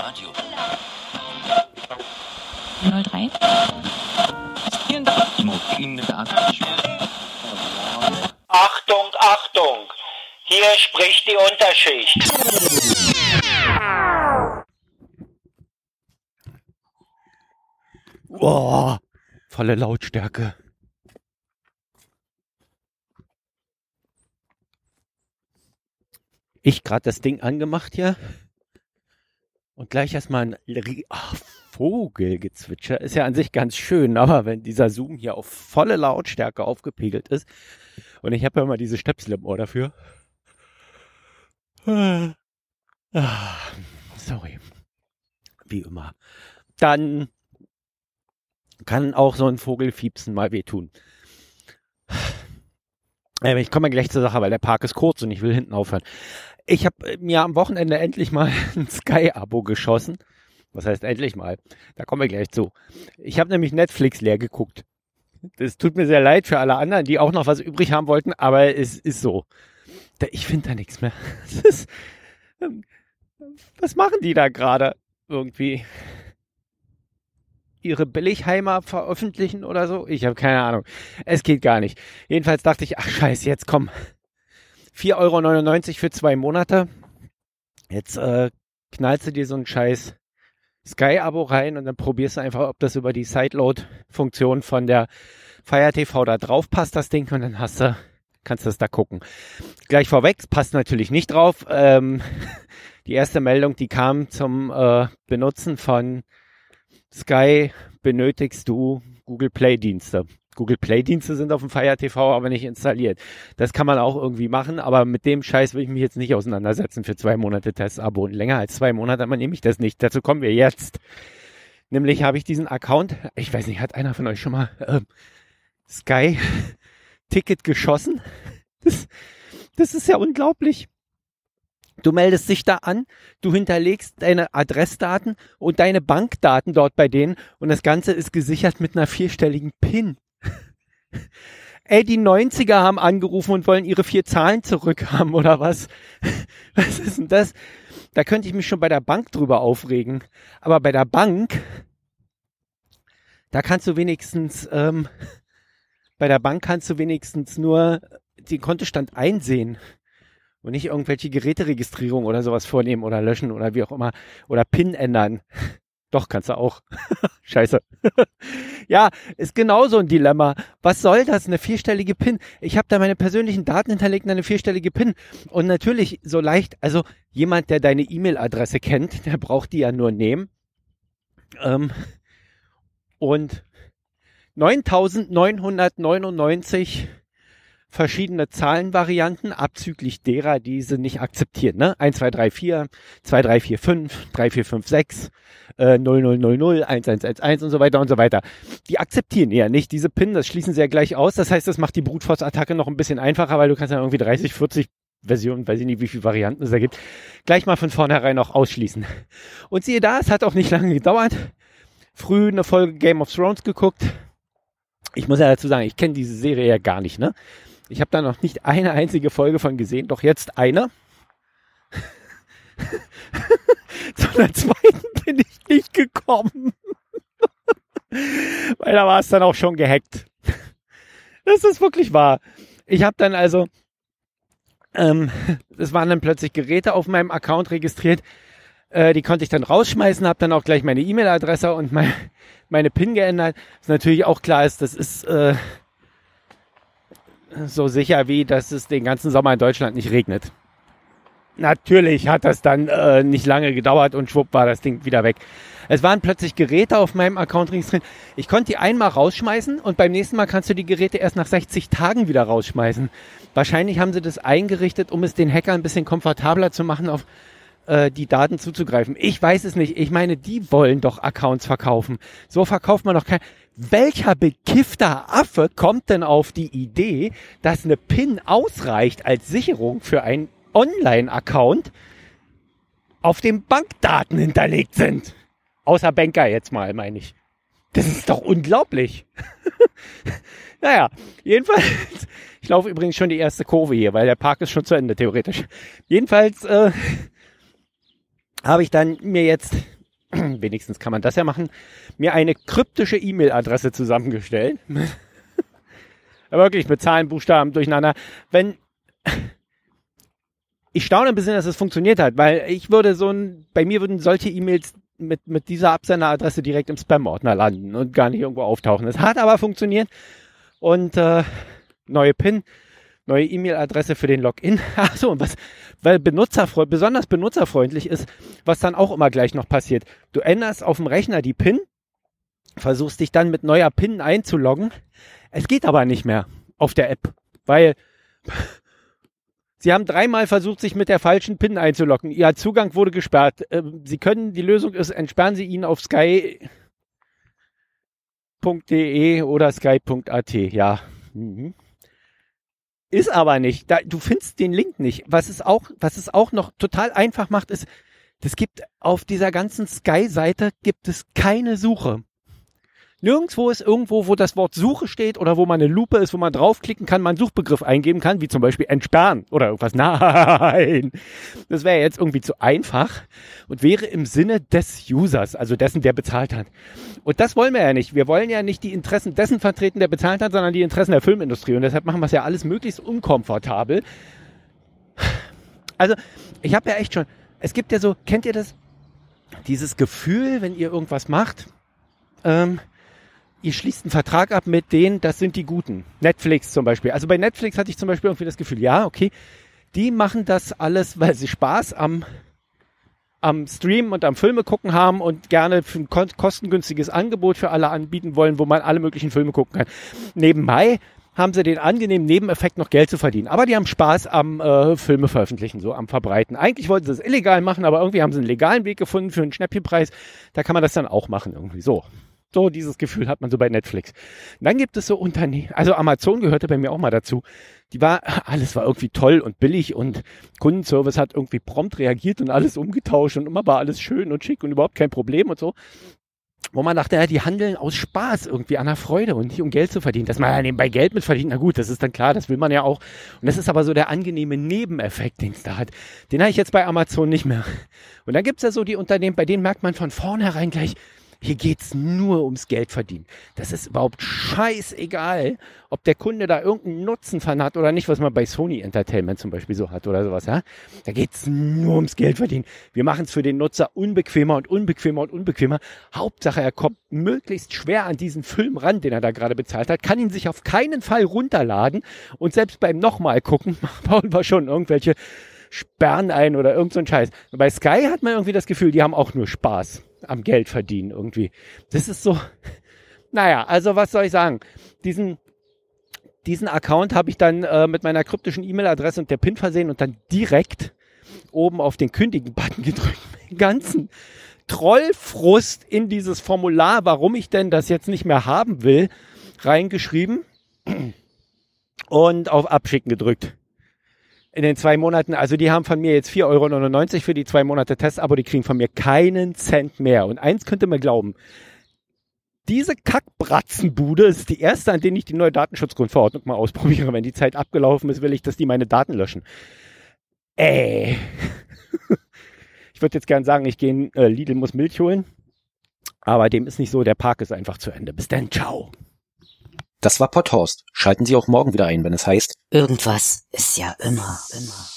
Radio. 03. Vielen Dank. Immobilien Achtung, Achtung! Hier spricht die Unterschicht. Boah, volle Lautstärke. Ich gerade das Ding angemacht hier und gleich erstmal ein Ach, Vogelgezwitscher. Ist ja an sich ganz schön, aber wenn dieser Zoom hier auf volle Lautstärke aufgepegelt ist und ich habe ja immer diese Stöpsel im Ohr dafür. Ah, sorry. Wie immer. Dann kann auch so ein Vogelfiepsen mal wehtun. Ähm, Ich komme gleich zur Sache, weil der Park ist kurz und ich will hinten aufhören. Ich habe mir am Wochenende endlich mal ein Sky-Abo geschossen. Was heißt endlich mal? Da kommen wir gleich zu. Ich habe nämlich Netflix leer geguckt. Das tut mir sehr leid für alle anderen, die auch noch was übrig haben wollten, aber es ist so. Ich finde da nichts mehr. Ist, ähm, was machen die da gerade irgendwie? Ihre Billigheimer veröffentlichen oder so? Ich habe keine Ahnung. Es geht gar nicht. Jedenfalls dachte ich, ach scheiße, jetzt komm. 4,99 Euro für zwei Monate. Jetzt äh, knallst du dir so ein scheiß Sky-Abo rein und dann probierst du einfach, ob das über die Sideload-Funktion von der Fire TV da drauf passt, das Ding, und dann hast du, kannst du das da gucken. Gleich vorweg, es passt natürlich nicht drauf. Ähm, die erste Meldung, die kam zum äh, Benutzen von Sky, benötigst du Google Play-Dienste. Google Play-Dienste sind auf dem Fire TV aber nicht installiert. Das kann man auch irgendwie machen, aber mit dem Scheiß will ich mich jetzt nicht auseinandersetzen für zwei Monate Testabo. Und länger als zwei Monate aber nehme ich das nicht. Dazu kommen wir jetzt. Nämlich habe ich diesen Account, ich weiß nicht, hat einer von euch schon mal ähm, Sky Ticket geschossen? Das, das ist ja unglaublich. Du meldest dich da an, du hinterlegst deine Adressdaten und deine Bankdaten dort bei denen und das Ganze ist gesichert mit einer vierstelligen PIN. Ey, die 90er haben angerufen und wollen ihre vier Zahlen zurückhaben oder was? Was ist denn das? Da könnte ich mich schon bei der Bank drüber aufregen. Aber bei der Bank, da kannst du wenigstens, ähm, bei der Bank kannst du wenigstens nur den Kontostand einsehen und nicht irgendwelche Geräteregistrierung oder sowas vornehmen oder löschen oder wie auch immer oder PIN ändern. Doch, kannst du auch. Scheiße. ja, ist genauso ein Dilemma. Was soll das? Eine vierstellige PIN. Ich habe da meine persönlichen Daten hinterlegt und eine vierstellige PIN. Und natürlich so leicht, also jemand, der deine E-Mail-Adresse kennt, der braucht die ja nur nehmen. Ähm, und 9999 verschiedene Zahlenvarianten abzüglich derer, die sie nicht akzeptieren. Ne? 1, 2, 3, 4, 2, 3, 4, 5, 3, 4, 5, 6, äh, 0, 0, 0, 0, 1, 1, 1, 1 und so weiter und so weiter. Die akzeptieren eher nicht diese PIN, das schließen sie ja gleich aus. Das heißt, das macht die Brute Force Attacke noch ein bisschen einfacher, weil du kannst ja irgendwie 30, 40 Versionen, weiß ich nicht, wie viele Varianten es da gibt, gleich mal von vornherein auch ausschließen. Und siehe da, es hat auch nicht lange gedauert. Früh eine Folge Game of Thrones geguckt. Ich muss ja dazu sagen, ich kenne diese Serie ja gar nicht, ne? Ich habe da noch nicht eine einzige Folge von gesehen, doch jetzt eine. Zu einer zweiten bin ich nicht gekommen. Weil da war es dann auch schon gehackt. Das ist wirklich wahr. Ich habe dann also, ähm, es waren dann plötzlich Geräte auf meinem Account registriert. Äh, die konnte ich dann rausschmeißen, habe dann auch gleich meine E-Mail-Adresse und mein, meine PIN geändert. Was natürlich auch klar ist, das ist äh, so sicher wie, dass es den ganzen Sommer in Deutschland nicht regnet. Natürlich hat das dann äh, nicht lange gedauert und schwupp war das Ding wieder weg. Es waren plötzlich Geräte auf meinem Account registriert. Ich konnte die einmal rausschmeißen und beim nächsten Mal kannst du die Geräte erst nach 60 Tagen wieder rausschmeißen. Wahrscheinlich haben sie das eingerichtet, um es den Hacker ein bisschen komfortabler zu machen, auf äh, die Daten zuzugreifen. Ich weiß es nicht. Ich meine, die wollen doch Accounts verkaufen. So verkauft man doch kein. Welcher bekiffter Affe kommt denn auf die Idee, dass eine PIN ausreicht als Sicherung für einen Online-Account, auf dem Bankdaten hinterlegt sind? Außer Banker jetzt mal, meine ich. Das ist doch unglaublich. naja, jedenfalls, ich laufe übrigens schon die erste Kurve hier, weil der Park ist schon zu Ende, theoretisch. Jedenfalls, äh, habe ich dann mir jetzt, wenigstens kann man das ja machen, mir eine kryptische E-Mail-Adresse zusammengestellt. Wirklich mit Zahlen, Buchstaben durcheinander. Wenn ich staune ein bisschen, dass es funktioniert hat, weil ich würde so ein, bei mir würden solche E-Mails mit, mit dieser Absenderadresse direkt im Spam-Ordner landen und gar nicht irgendwo auftauchen. Es hat aber funktioniert und äh, neue PIN, neue E-Mail-Adresse für den Login. Achso, und was, weil benutzerfreundlich, besonders benutzerfreundlich ist, was dann auch immer gleich noch passiert. Du änderst auf dem Rechner die PIN, versuchst dich dann mit neuer PIN einzuloggen. Es geht aber nicht mehr auf der App, weil Sie haben dreimal versucht, sich mit der falschen PIN einzuloggen. Ihr Zugang wurde gesperrt. Ähm, Sie können, die Lösung ist, entsperren Sie ihn auf sky.de oder sky.at. Ja. Mhm. Ist aber nicht. Da, du findest den Link nicht. Was es auch, was es auch noch total einfach macht, ist, es gibt auf dieser ganzen Sky-Seite gibt es keine Suche. Nirgendwo ist irgendwo, wo das Wort Suche steht oder wo man eine Lupe ist, wo man draufklicken kann, man Suchbegriff eingeben kann, wie zum Beispiel entsperren oder irgendwas. Nein, das wäre jetzt irgendwie zu einfach und wäre im Sinne des Users, also dessen, der bezahlt hat. Und das wollen wir ja nicht. Wir wollen ja nicht die Interessen dessen vertreten, der bezahlt hat, sondern die Interessen der Filmindustrie. Und deshalb machen wir es ja alles möglichst unkomfortabel. Also, ich habe ja echt schon, es gibt ja so, kennt ihr das? Dieses Gefühl, wenn ihr irgendwas macht, ähm, ihr schließt einen Vertrag ab mit denen, das sind die Guten. Netflix zum Beispiel. Also bei Netflix hatte ich zum Beispiel irgendwie das Gefühl, ja, okay, die machen das alles, weil sie Spaß am, am Stream und am Filme gucken haben und gerne ein kostengünstiges Angebot für alle anbieten wollen, wo man alle möglichen Filme gucken kann. Nebenbei haben sie den angenehmen Nebeneffekt, noch Geld zu verdienen. Aber die haben Spaß am äh, Filme veröffentlichen, so am Verbreiten. Eigentlich wollten sie es illegal machen, aber irgendwie haben sie einen legalen Weg gefunden für einen Schnäppchenpreis. Da kann man das dann auch machen irgendwie so. So dieses Gefühl hat man so bei Netflix. Dann gibt es so Unternehmen, also Amazon gehörte bei mir auch mal dazu. Die war, alles war irgendwie toll und billig und Kundenservice hat irgendwie prompt reagiert und alles umgetauscht und immer war alles schön und schick und überhaupt kein Problem und so. Wo man dachte, ja, die handeln aus Spaß irgendwie an der Freude und nicht um Geld zu verdienen. Dass man ja nebenbei Geld mit verdient, na gut, das ist dann klar, das will man ja auch. Und das ist aber so der angenehme Nebeneffekt, den es da hat. Den habe ich jetzt bei Amazon nicht mehr. Und dann gibt's ja so die Unternehmen, bei denen merkt man von vornherein gleich, hier geht's nur ums Geld verdienen. Das ist überhaupt scheißegal, ob der Kunde da irgendeinen Nutzen von hat oder nicht, was man bei Sony Entertainment zum Beispiel so hat oder sowas. Ja? Da geht's nur ums Geld verdienen. Wir machen es für den Nutzer unbequemer und unbequemer und unbequemer. Hauptsache, er kommt möglichst schwer an diesen Film ran, den er da gerade bezahlt hat, kann ihn sich auf keinen Fall runterladen und selbst beim nochmal gucken, bauen wir schon irgendwelche Sperren ein oder irgend so ein Scheiß. Bei Sky hat man irgendwie das Gefühl, die haben auch nur Spaß am Geld verdienen irgendwie. Das ist so, naja, also was soll ich sagen? Diesen, diesen Account habe ich dann äh, mit meiner kryptischen E-Mail-Adresse und der PIN versehen und dann direkt oben auf den Kündigen-Button gedrückt. Den ganzen Trollfrust in dieses Formular, warum ich denn das jetzt nicht mehr haben will, reingeschrieben und auf Abschicken gedrückt in den zwei Monaten, also die haben von mir jetzt 4,99 Euro für die zwei Monate Testabo, die kriegen von mir keinen Cent mehr. Und eins könnte man glauben, diese Kackbratzenbude ist die erste, an denen ich die neue Datenschutzgrundverordnung mal ausprobiere. Wenn die Zeit abgelaufen ist, will ich, dass die meine Daten löschen. Ey. Ich würde jetzt gern sagen, ich gehe in äh, Lidl, muss Milch holen. Aber dem ist nicht so, der Park ist einfach zu Ende. Bis dann, ciao. Das war Potthorst. Schalten Sie auch morgen wieder ein, wenn es heißt Irgendwas ist ja immer, immer.